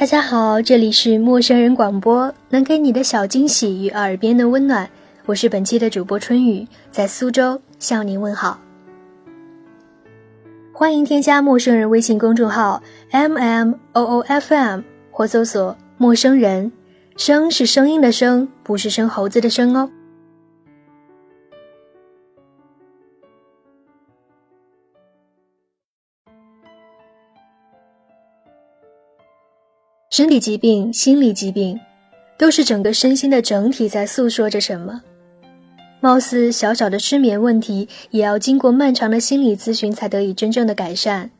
大家好，这里是陌生人广播，能给你的小惊喜与耳边的温暖。我是本期的主播春雨，在苏州向您问好。欢迎添加陌生人微信公众号 m m o o f m 或搜索“陌生人”，声是声音的声，不是生猴子的生哦。身体疾病、心理疾病，都是整个身心的整体在诉说着什么。貌似小小的失眠问题，也要经过漫长的心理咨询才得以真正的改善。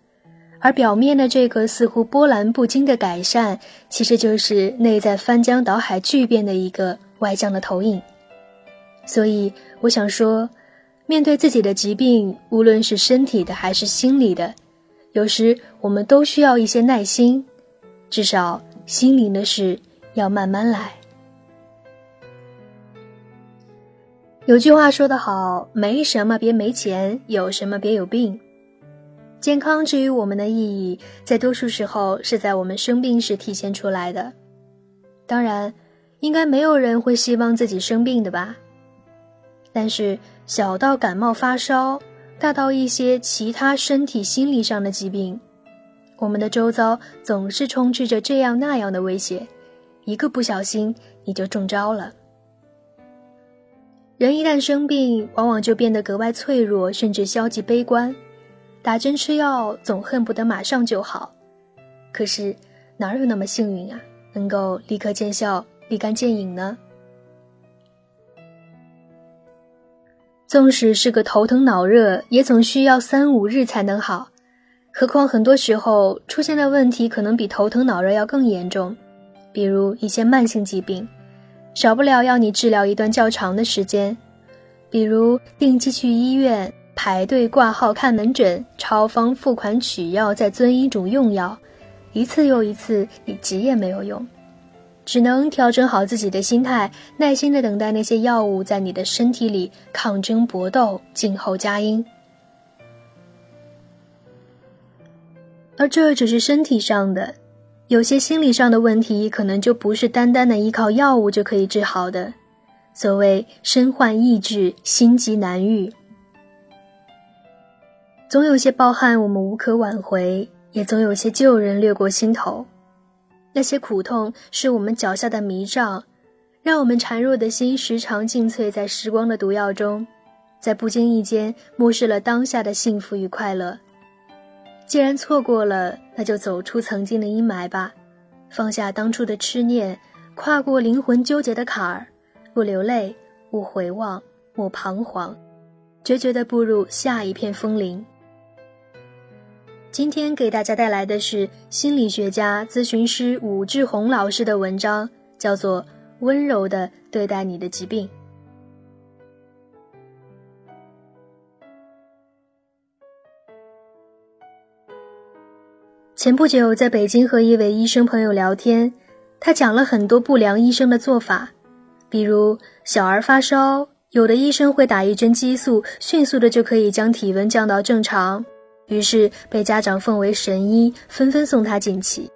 而表面的这个似乎波澜不惊的改善，其实就是内在翻江倒海巨变的一个外向的投影。所以，我想说，面对自己的疾病，无论是身体的还是心理的，有时我们都需要一些耐心。至少心灵的事要慢慢来。有句话说得好：“没什么别没钱，有什么别有病。”健康之于我们的意义，在多数时候是在我们生病时体现出来的。当然，应该没有人会希望自己生病的吧？但是，小到感冒发烧，大到一些其他身体、心理上的疾病。我们的周遭总是充斥着这样那样的威胁，一个不小心你就中招了。人一旦生病，往往就变得格外脆弱，甚至消极悲观。打针吃药，总恨不得马上就好。可是哪有那么幸运啊，能够立刻见效、立竿见影呢？纵使是个头疼脑热，也总需要三五日才能好。何况很多时候出现的问题可能比头疼脑热要更严重，比如一些慢性疾病，少不了要你治疗一段较长的时间，比如定期去医院排队挂号看门诊，超方付款取药，再遵医嘱用药，一次又一次，你急也没有用，只能调整好自己的心态，耐心的等待那些药物在你的身体里抗争搏斗，静候佳音。而这只是身体上的，有些心理上的问题，可能就不是单单的依靠药物就可以治好的。所谓身患意志，心急难愈，总有些抱憾我们无可挽回，也总有些旧人掠过心头。那些苦痛是我们脚下的迷障，让我们孱弱的心时常浸醉在时光的毒药中，在不经意间漠视了当下的幸福与快乐。既然错过了，那就走出曾经的阴霾吧，放下当初的痴念，跨过灵魂纠结的坎儿，不流泪，不回望，莫彷徨，决绝地步入下一片风铃。今天给大家带来的是心理学家、咨询师武志红老师的文章，叫做《温柔地对待你的疾病》。前不久，在北京和一位医生朋友聊天，他讲了很多不良医生的做法，比如小儿发烧，有的医生会打一针激素，迅速的就可以将体温降到正常，于是被家长奉为神医，纷纷送他进气。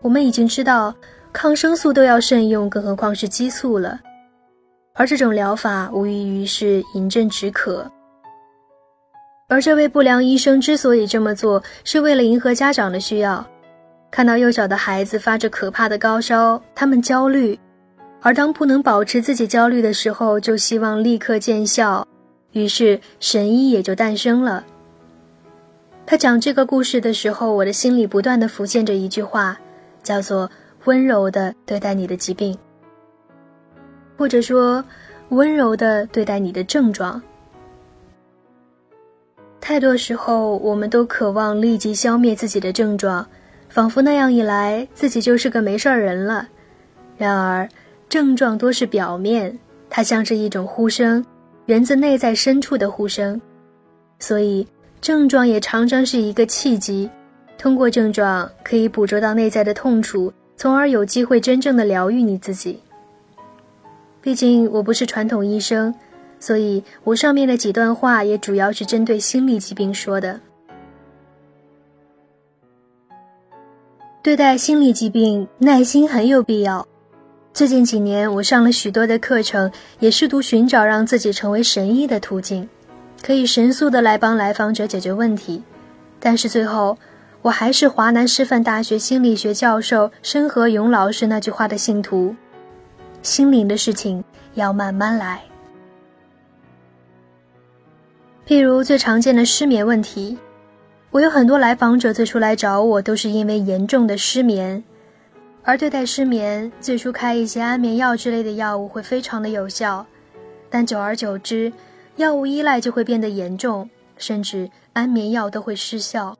我们已经知道，抗生素都要慎用，更何况是激素了，而这种疗法无异于是饮鸩止渴。而这位不良医生之所以这么做，是为了迎合家长的需要。看到幼小的孩子发着可怕的高烧，他们焦虑，而当不能保持自己焦虑的时候，就希望立刻见效，于是神医也就诞生了。他讲这个故事的时候，我的心里不断的浮现着一句话，叫做“温柔的对待你的疾病”，或者说“温柔的对待你的症状”。太多时候，我们都渴望立即消灭自己的症状，仿佛那样一来，自己就是个没事儿人了。然而，症状多是表面，它像是一种呼声，源自内在深处的呼声。所以，症状也常常是一个契机，通过症状可以捕捉到内在的痛楚，从而有机会真正的疗愈你自己。毕竟，我不是传统医生。所以我上面的几段话也主要是针对心理疾病说的。对待心理疾病，耐心很有必要。最近几年，我上了许多的课程，也试图寻找让自己成为神医的途径，可以神速的来帮来访者解决问题。但是最后，我还是华南师范大学心理学教授申和勇老师那句话的信徒：心灵的事情要慢慢来。譬如最常见的失眠问题。我有很多来访者最初来找我都是因为严重的失眠，而对待失眠，最初开一些安眠药之类的药物会非常的有效，但久而久之，药物依赖就会变得严重，甚至安眠药都会失效。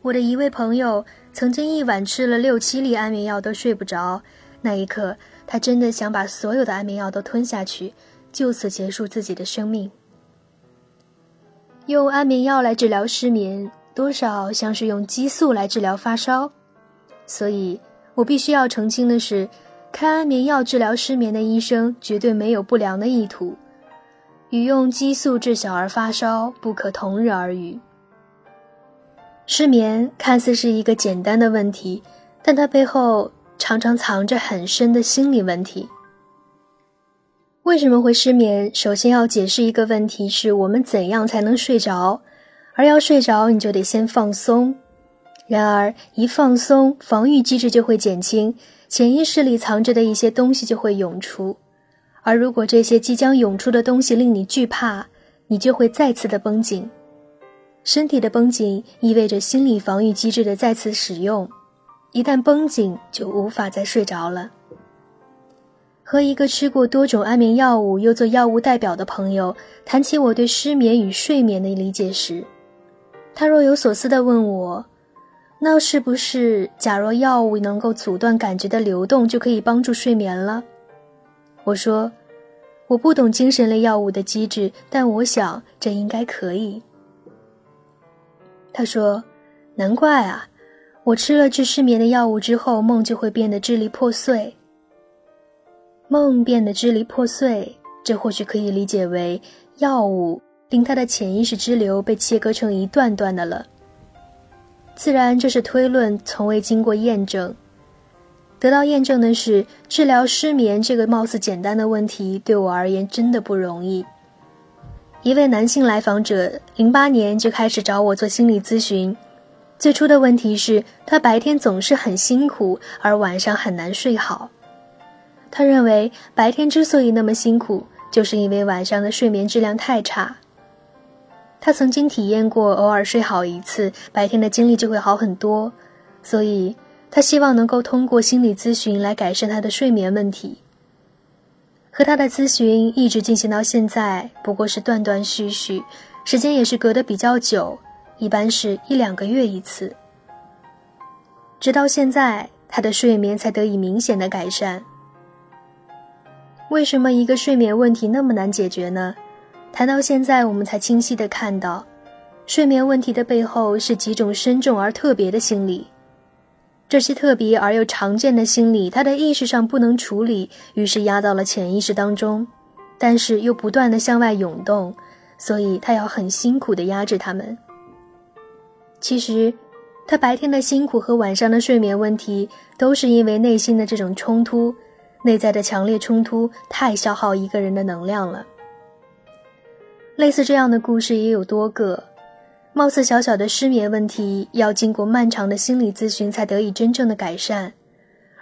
我的一位朋友曾经一晚吃了六七粒安眠药都睡不着，那一刻他真的想把所有的安眠药都吞下去，就此结束自己的生命。用安眠药来治疗失眠，多少像是用激素来治疗发烧，所以我必须要澄清的是，开安眠药治疗失眠的医生绝对没有不良的意图，与用激素治小儿发烧不可同日而语。失眠看似是一个简单的问题，但它背后常常藏着很深的心理问题。为什么会失眠？首先要解释一个问题，是我们怎样才能睡着？而要睡着，你就得先放松。然而，一放松，防御机制就会减轻，潜意识里藏着的一些东西就会涌出。而如果这些即将涌出的东西令你惧怕，你就会再次的绷紧。身体的绷紧意味着心理防御机制的再次使用。一旦绷紧，就无法再睡着了。和一个吃过多种安眠药物又做药物代表的朋友谈起我对失眠与睡眠的理解时，他若有所思地问我：“那是不是假若药物能够阻断感觉的流动，就可以帮助睡眠了？”我说：“我不懂精神类药物的机制，但我想这应该可以。”他说：“难怪啊，我吃了治失眠的药物之后，梦就会变得支离破碎。”梦变得支离破碎，这或许可以理解为药物令他的潜意识支流被切割成一段段的了。自然，这是推论，从未经过验证。得到验证的是，治疗失眠这个貌似简单的问题，对我而言真的不容易。一位男性来访者，零八年就开始找我做心理咨询，最初的问题是他白天总是很辛苦，而晚上很难睡好。他认为白天之所以那么辛苦，就是因为晚上的睡眠质量太差。他曾经体验过，偶尔睡好一次，白天的精力就会好很多，所以他希望能够通过心理咨询来改善他的睡眠问题。和他的咨询一直进行到现在，不过是断断续续，时间也是隔得比较久，一般是一两个月一次。直到现在，他的睡眠才得以明显的改善。为什么一个睡眠问题那么难解决呢？谈到现在，我们才清晰的看到，睡眠问题的背后是几种深重而特别的心理。这些特别而又常见的心理，他的意识上不能处理，于是压到了潜意识当中，但是又不断的向外涌动，所以他要很辛苦的压制他们。其实，他白天的辛苦和晚上的睡眠问题，都是因为内心的这种冲突。内在的强烈冲突太消耗一个人的能量了。类似这样的故事也有多个，貌似小小的失眠问题，要经过漫长的心理咨询才得以真正的改善，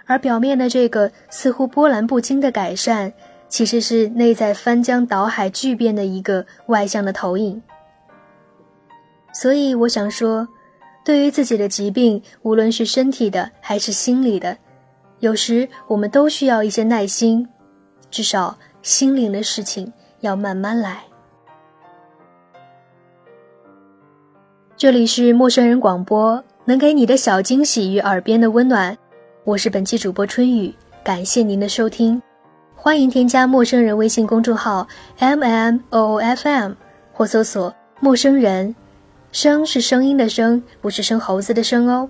而表面的这个似乎波澜不惊的改善，其实是内在翻江倒海巨变的一个外向的投影。所以我想说，对于自己的疾病，无论是身体的还是心理的。有时我们都需要一些耐心，至少心灵的事情要慢慢来。这里是陌生人广播，能给你的小惊喜与耳边的温暖。我是本期主播春雨，感谢您的收听，欢迎添加陌生人微信公众号 m m o o f m 或搜索陌生人，声是声音的声，不是生猴子的声哦。